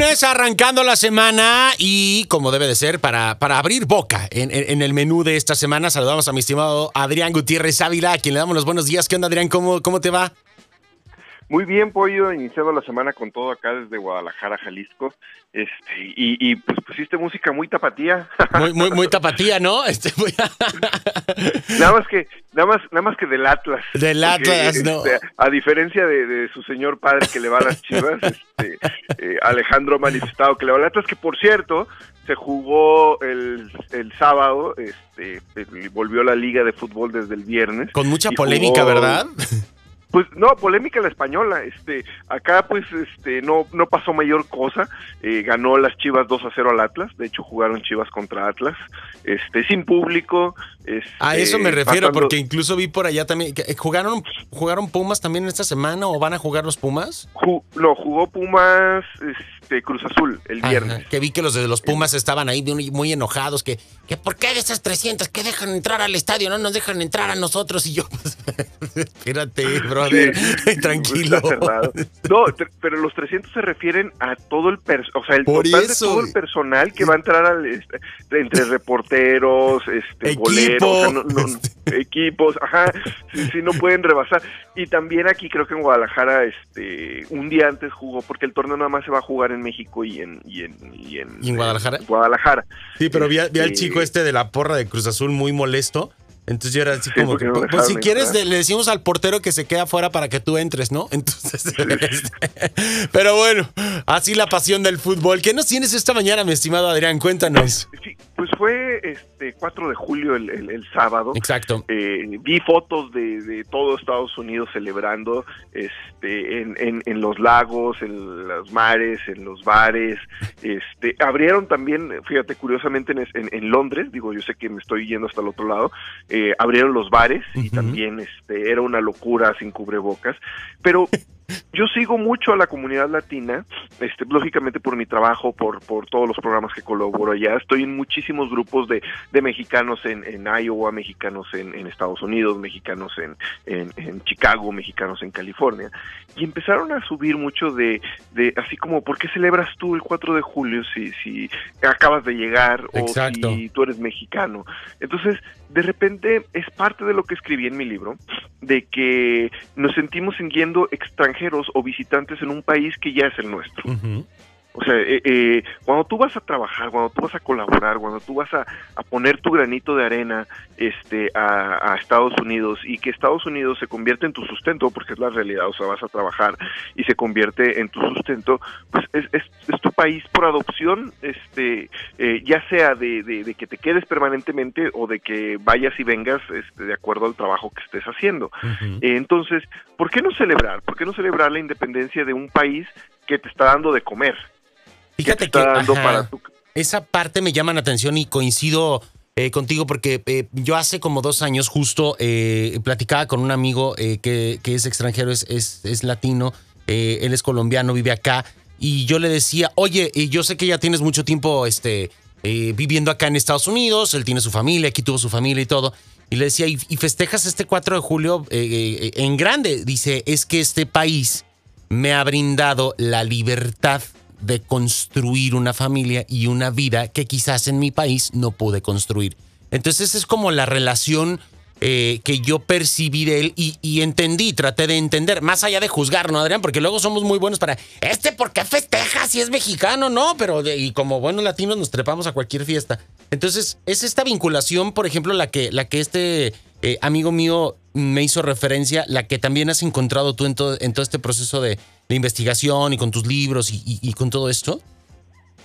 arrancando la semana y como debe de ser, para, para abrir boca en el menú de esta semana, saludamos a mi estimado Adrián Gutiérrez Ávila, a quien le damos los buenos días. ¿Qué onda, Adrián? ¿Cómo, cómo te va? Muy bien, Pollo, iniciando la semana con todo acá desde Guadalajara, Jalisco. Este, y, y pues pusiste música muy tapatía. Muy, muy, muy tapatía, ¿no? Este, muy- nada más que, nada más, nada más que del Atlas. Del Porque, Atlas, no. este, a diferencia de, de su señor padre que le va a las chivas, este, eh, Alejandro manifestado que le va al Atlas, que por cierto, se jugó el, el sábado, este, volvió la liga de fútbol desde el viernes. Con mucha polémica, jugó- ¿verdad? Pues no, polémica la española. Este, acá pues este no no pasó mayor cosa. Eh, ganó las Chivas 2 a 0 al Atlas. De hecho jugaron Chivas contra Atlas. Este, sin público. este, A eso me refiero, pasando- porque incluso vi por allá también. que, eh, ¿Jugaron, ¿Jugaron Pumas también esta semana o van a jugar los Pumas? Ju- no, jugó Pumas este, Cruz Azul el Ajá, viernes. que vi que los de los Pumas estaban ahí muy, enojados, que, que ¿por qué de esas 300 que dejan entrar al estadio no nos dejan entrar a nosotros? Y yo, pues, espérate, brother, tranquilo. No, pero los 300 se refieren a todo el o sea, el Por total eso, de todo el güey. personal que va a entrar al este, entre reporteros, este Equipo. boleros, o sea, no- no- equipos, ajá, sí, sí, no pueden rebasar. Y también aquí creo que en Guadalajara este un día antes jugó porque el torneo nada más se va a jugar en México y en y en y en, ¿Y en Guadalajara? Guadalajara. Sí, pero vi, a- vi al Este- chico este de la porra de Cruz Azul muy molesto. Entonces yo era así Sí, como que, no pues, dejaron si quieres entrar. le, le decimos al portero que se queda afuera para que tú entres, ¿no? Entonces, este, pero bueno, así la pasión del fútbol. ¿Qué nos tienes esta mañana, mi estimado Adrián? Cuéntanos. Fue este 4 de julio el, el- el sábado. Exacto. Eh, vi fotos de, de todo Estados Unidos celebrando este en, en, en los lagos, en los mares, en los bares. Este abrieron también, fíjate, curiosamente en, en, Londres, digo, yo sé que me estoy yendo hasta el otro lado, eh, abrieron los bares y también este era una locura sin cubrebocas, pero yo sigo mucho a la comunidad latina, este, lógicamente por mi trabajo, por, por todos los programas que colaboro allá. Estoy en muchísimos grupos de, de mexicanos en, en Iowa, mexicanos en, en Estados Unidos, mexicanos en, en, en Chicago, mexicanos en California. Y empezaron a subir mucho de, de así como, ¿por qué celebras tú el 4 de julio si, si acabas de llegar Exacto. o si tú eres mexicano? Entonces, de repente es parte de lo que escribí en mi libro, de que nos sentimos siguiendo extranjeros o visitantes en un país que ya es el nuestro. O sea, eh, eh, cuando tú vas a trabajar, cuando tú vas a colaborar, cuando tú vas a, a poner tu granito de arena este, a, a Estados Unidos y que Estados Unidos se convierte en tu sustento, porque es la realidad, o sea, vas a trabajar y se convierte en tu sustento, pues es, es, es tu país por adopción, este, eh, ya sea de, de- de que te quedes permanentemente o de que vayas y vengas este, de acuerdo al trabajo que estés haciendo. Eh, Entonces, ¿por qué no celebrar? ¿Por qué no celebrar la independencia de un país que te está dando de comer? Que te Fíjate que está dando ajá, para tu... esa parte me llama la atención y coincido eh, contigo porque eh, yo hace como dos años justo eh, platicaba con un amigo que, que es extranjero, es, es, es latino, él es colombiano, vive acá y yo le decía, oye, yo sé que ya tienes mucho tiempo este, viviendo acá en Estados Unidos, él tiene su familia, aquí tuvo su familia y todo. Y le decía, ¿y, y festejas este 4 de julio en grande? Dice, es que este país me ha brindado la libertad de construir una familia y una vida que quizás en mi país no pude construir. Entonces es como la relación eh, que yo percibí de él y, entendí, traté de entender, más allá de juzgar, ¿no, Adrián? Porque luego somos muy buenos para, este, ¿por qué festeja si es mexicano? No, pero y como buenos latinos nos trepamos a cualquier fiesta. Entonces es esta vinculación, por ejemplo, la que, la que este eh, amigo mío me hizo referencia, la que también has encontrado tú en todo, en todo este proceso de, investigación y con tus libros y con todo esto.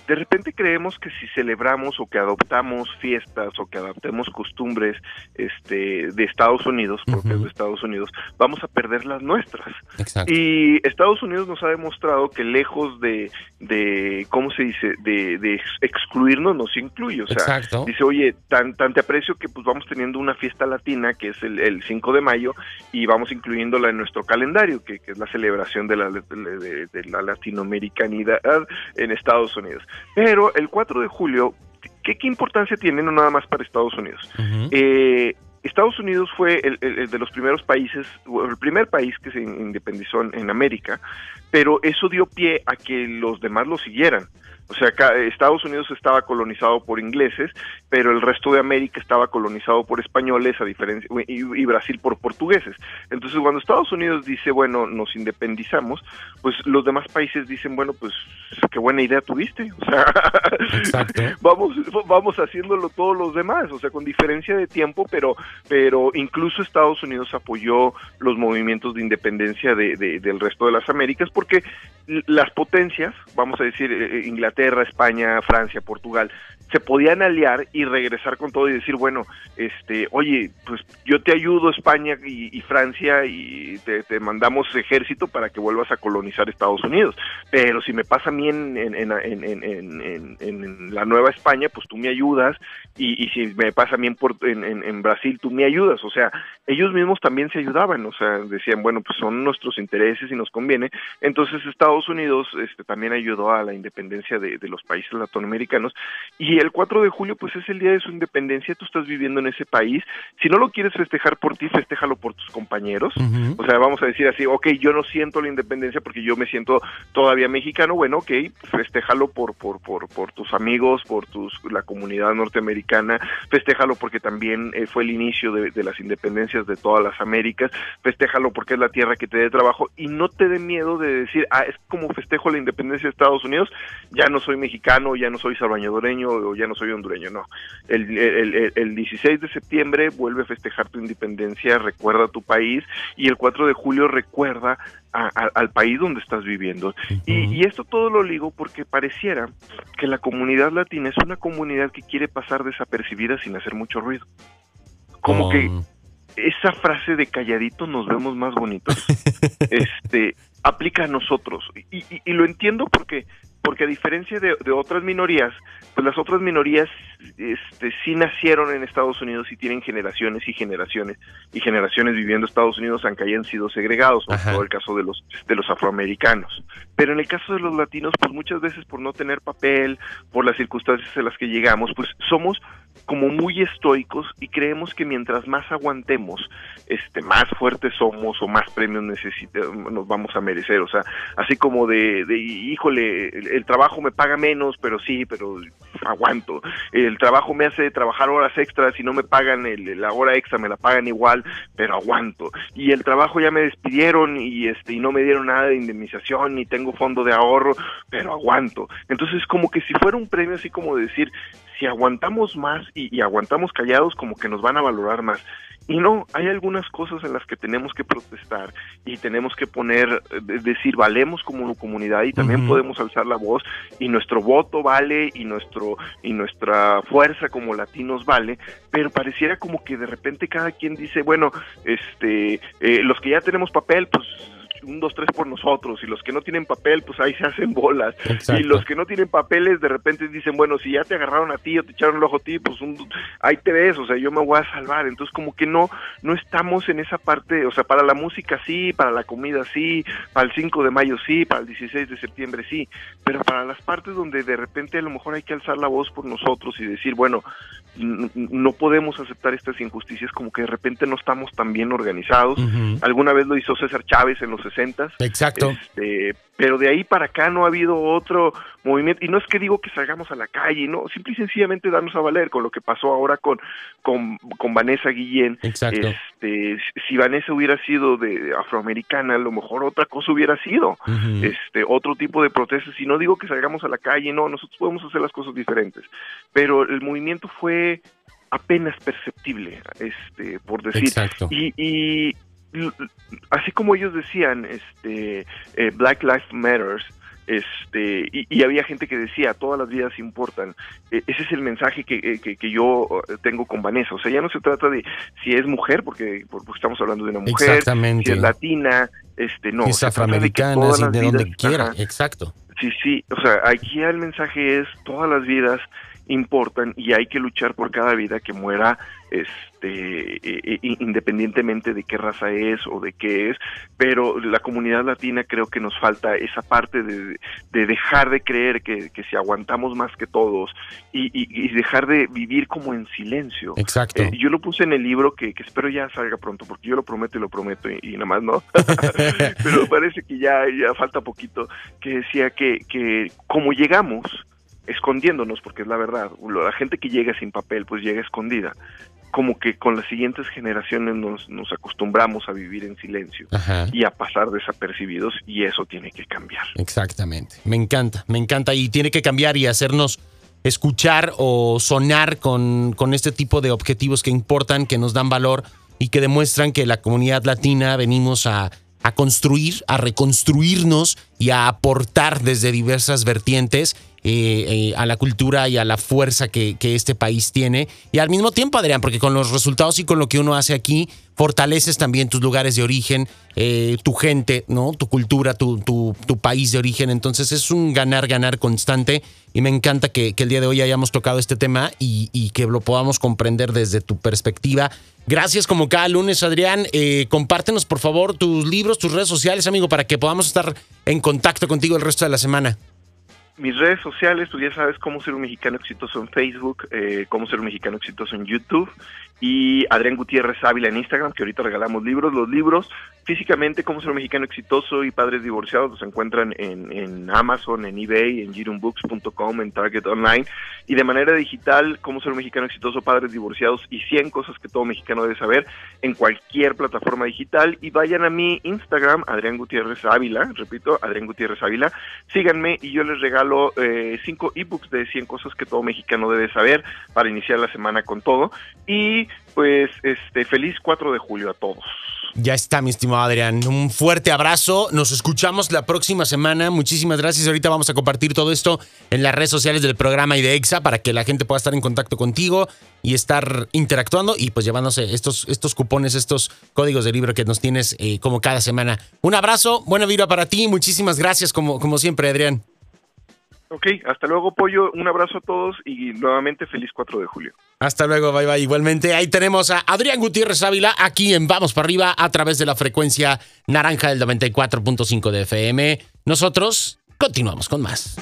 De repente creemos que si celebramos o que adoptamos fiestas o que adoptemos costumbres este, de Estados Unidos, propias Ujú. de Estados Unidos, vamos a perder las nuestras. Exacto. Y Estados Unidos nos ha demostrado que lejos de, de ¿cómo se dice?, de, de ex- excluirnos, nos incluye. O sea, Exacto. dice, oye, tan, tan te aprecio que pues vamos teniendo una fiesta latina que es el, el 5 de mayo y vamos incluyéndola en nuestro calendario, que, que es la celebración de la, de la latinoamericanidad en Estados Unidos. Pero el 4 de julio, ¿qué, qué importancia tiene no nada más para Estados Unidos? Eh, Estados Unidos fue el, de los primeros países, el primer país que se independizó en América, pero eso dio pie a que los demás lo siguieran. O sea, Estados Unidos estaba colonizado por ingleses, pero el resto de América estaba colonizado por españoles, a diferencia y, Brasil por portugueses. Entonces, cuando Estados Unidos dice, bueno, nos independizamos, pues los demás países dicen, bueno, pues qué buena idea tuviste. O sea, vamos vamos haciéndolo todos los demás, o sea, con diferencia de tiempo, pero pero incluso Estados Unidos apoyó los movimientos de independencia de, del resto de las Américas porque las potencias, vamos a decir eh, eh, Inglaterra, España, Francia, Portugal, se podían aliar y regresar con todo y decir, bueno, este, oye, pues yo te ayudo España y, Francia y te, mandamos ejército para que vuelvas a colonizar Estados Unidos. Pero si me pasa a mí en, la Nueva España, pues tú me ayudas y, si me pasa a mí en, Brasil, tú me ayudas. O sea, ellos mismos también se ayudaban, o sea, decían, bueno, pues son nuestros intereses y nos conviene. Entonces Estados Unidos este, también ayudó a la independencia de, de los países latinoamericanos y y el 4 de julio pues es el día de su independencia, tú estás viviendo en ese país, si no lo quieres festejar por ti, festéjalo por tus compañeros, o sea, vamos a decir así, ok, yo no siento la independencia porque yo me siento todavía mexicano, bueno, ok, festéjalo por, por, por, por tus amigos, por tus, la comunidad norteamericana, festéjalo porque también eh, fue el inicio de, de las independencias de todas las Américas, festéjalo porque es la tierra que te dé trabajo. Y no te dé miedo de decir, ah, es como festejo la independencia de Estados Unidos, ya no soy mexicano, ya no soy salvadoreño, ya no soy hondureño, no. El, el, el, 16 de septiembre vuelve a festejar tu independencia, recuerda tu país, y el 4 de julio recuerda al país donde estás viviendo. y, esto todo lo digo porque pareciera que la comunidad latina es una comunidad que quiere pasar desapercibida sin hacer mucho ruido. Como que esa frase de calladito nos vemos más bonitos, este, aplica a nosotros. Y, y, lo entiendo porque porque a diferencia de, otras minorías, pues las otras minorías este, sí nacieron en Estados Unidos y tienen generaciones y generaciones y generaciones viviendo en Estados Unidos aunque hayan sido segregados, como todo el caso de los de los afroamericanos. Pero en el caso de los latinos, pues muchas veces por no tener papel, por las circunstancias en las que llegamos, pues somos como muy estoicos y creemos que mientras más aguantemos, este, más fuertes somos o más premios nos vamos a merecer. O sea, así como de, de híjole, el, trabajo me paga menos, pero sí, pero aguanto. El trabajo me hace trabajar horas extras y no me pagan el, la hora extra, me la pagan igual, pero aguanto. Y el trabajo ya me despidieron y este y no me dieron nada de indemnización ni tengo fondo de ahorro, pero aguanto. Entonces, como que si fuera un premio así como decir, si aguantamos más y, aguantamos callados, como que nos van a valorar más. Y no, hay algunas cosas en las que tenemos que protestar y tenemos que poner, decir, valemos como comunidad y también podemos alzar la voz y nuestro voto vale y nuestro y nuestra fuerza como latinos vale, pero pareciera como que de repente cada quien dice, bueno, este, eh, los que ya tenemos papel, pues un, dos, tres por nosotros, y los que no tienen papel, pues ahí se hacen bolas, y los que no tienen papeles de repente dicen, bueno, si ya te agarraron a ti o te echaron el ojo a ti, pues un, ahí te ves, o sea, yo me voy a salvar, entonces como que no, no estamos en esa parte, o sea, para la música sí, para la comida sí, para el 5 de mayo sí, para el 16 de septiembre sí, pero para las partes donde de repente a lo mejor hay que alzar la voz por nosotros y decir, bueno, no podemos aceptar estas injusticias, como que de repente no estamos tan bien organizados. Alguna vez lo hizo César Chávez en los 60. Exacto. Este, pero de ahí para acá no ha habido otro movimiento. Y no es que digo que salgamos a la calle, no, simple y sencillamente darnos a valer con lo que pasó ahora con, con, con Vanessa Guillén. Exacto. Este, si Vanessa hubiera sido de afroamericana, a lo mejor otra cosa hubiera sido, este, otro tipo de protestas. Y no digo que salgamos a la calle, no, nosotros podemos hacer las cosas diferentes. Pero el movimiento fue apenas perceptible, este, por decir. Exacto. Y, y así como ellos decían, este, eh, Black Lives Matters, este y, había gente que decía todas las vidas importan e, ese es el mensaje que, que, que, yo uh, tengo con Vanessa. O sea ya no se trata de si es mujer porque, porque estamos hablando de una mujer si es latina este no si es afroamericana de, donde quiera. exacto. Sí sí o sea aquí el mensaje es todas las vidas importan y hay que luchar por cada vida que muera este e, e, independientemente de qué raza es o de qué es pero la comunidad latina creo que nos falta esa parte de, dejar de creer que, si aguantamos más que todos y, dejar de vivir como en silencio. Exacto. Eh, yo lo puse en el libro que, espero ya salga pronto porque yo lo prometo y lo prometo y, nada más no pero parece que ya ya falta poquito que decía que que como llegamos escondiéndonos, porque es la verdad, la gente que llega sin papel, pues llega escondida. Como que con las siguientes generaciones nos, nos acostumbramos a vivir en silencio y a pasar desapercibidos y eso tiene que cambiar. Exactamente, me encanta, me encanta y tiene que cambiar y hacernos escuchar o sonar con, con este tipo de objetivos que importan, que nos dan valor y que demuestran que la comunidad latina venimos a a construir, a reconstruirnos y a aportar desde diversas vertientes eh, eh, a la cultura y a la fuerza que, este país tiene. Y al mismo tiempo, Adrián, porque con los resultados y con lo que uno hace aquí, fortaleces también tus lugares de origen, eh, tu gente, ¿no? Tu cultura, tu, país de origen. Entonces es un ganar, ganar constante. Y me encanta que, el día de hoy hayamos tocado este tema y, y, que lo podamos comprender desde tu perspectiva. Gracias como cada lunes, Adrián. compártenos, por favor, tus libros, tus redes sociales, amigo, para que podamos estar en contacto contigo el resto de la semana mis redes sociales, tú ya sabes cómo ser un mexicano exitoso en Facebook, eh, cómo ser un mexicano exitoso en YouTube y Adrián Gutiérrez Ávila en Instagram, que ahorita regalamos libros. Los libros, físicamente, Cómo ser un mexicano exitoso y padres divorciados, los encuentran en, Amazon, en eBay, en girumbooks.com, en Target Online. Y de manera digital, Cómo ser un mexicano exitoso, padres divorciados y 100 cosas que todo mexicano debe saber en cualquier plataforma digital. Y vayan a mi Instagram, Adrián Gutiérrez Ávila, repito, Adrián Gutiérrez Ávila. Síganme y yo les regalo 5 eh, cinco ebooks de 100 cosas que todo mexicano debe saber para iniciar la semana con todo. Y pues este feliz 4 de julio a todos. Ya está, mi estimado Adrián. Un fuerte abrazo. Nos escuchamos la próxima semana. Muchísimas gracias. Ahorita vamos a compartir todo esto en las redes sociales del programa y de EXA para que la gente pueda estar en contacto contigo y estar interactuando y pues llevándose estos, estos cupones, estos códigos de libro que nos tienes eh, como cada semana. Un abrazo, buena vida para ti. Muchísimas gracias como, como siempre, Adrián. Ok, hasta luego, Pollo. Un abrazo a todos y nuevamente feliz 4 de julio. Hasta luego, bye bye. Igualmente, ahí tenemos a Adrián Gutiérrez Ávila, aquí en Vamos para arriba, a través de la frecuencia naranja del 94.5 de FM. Nosotros continuamos con más.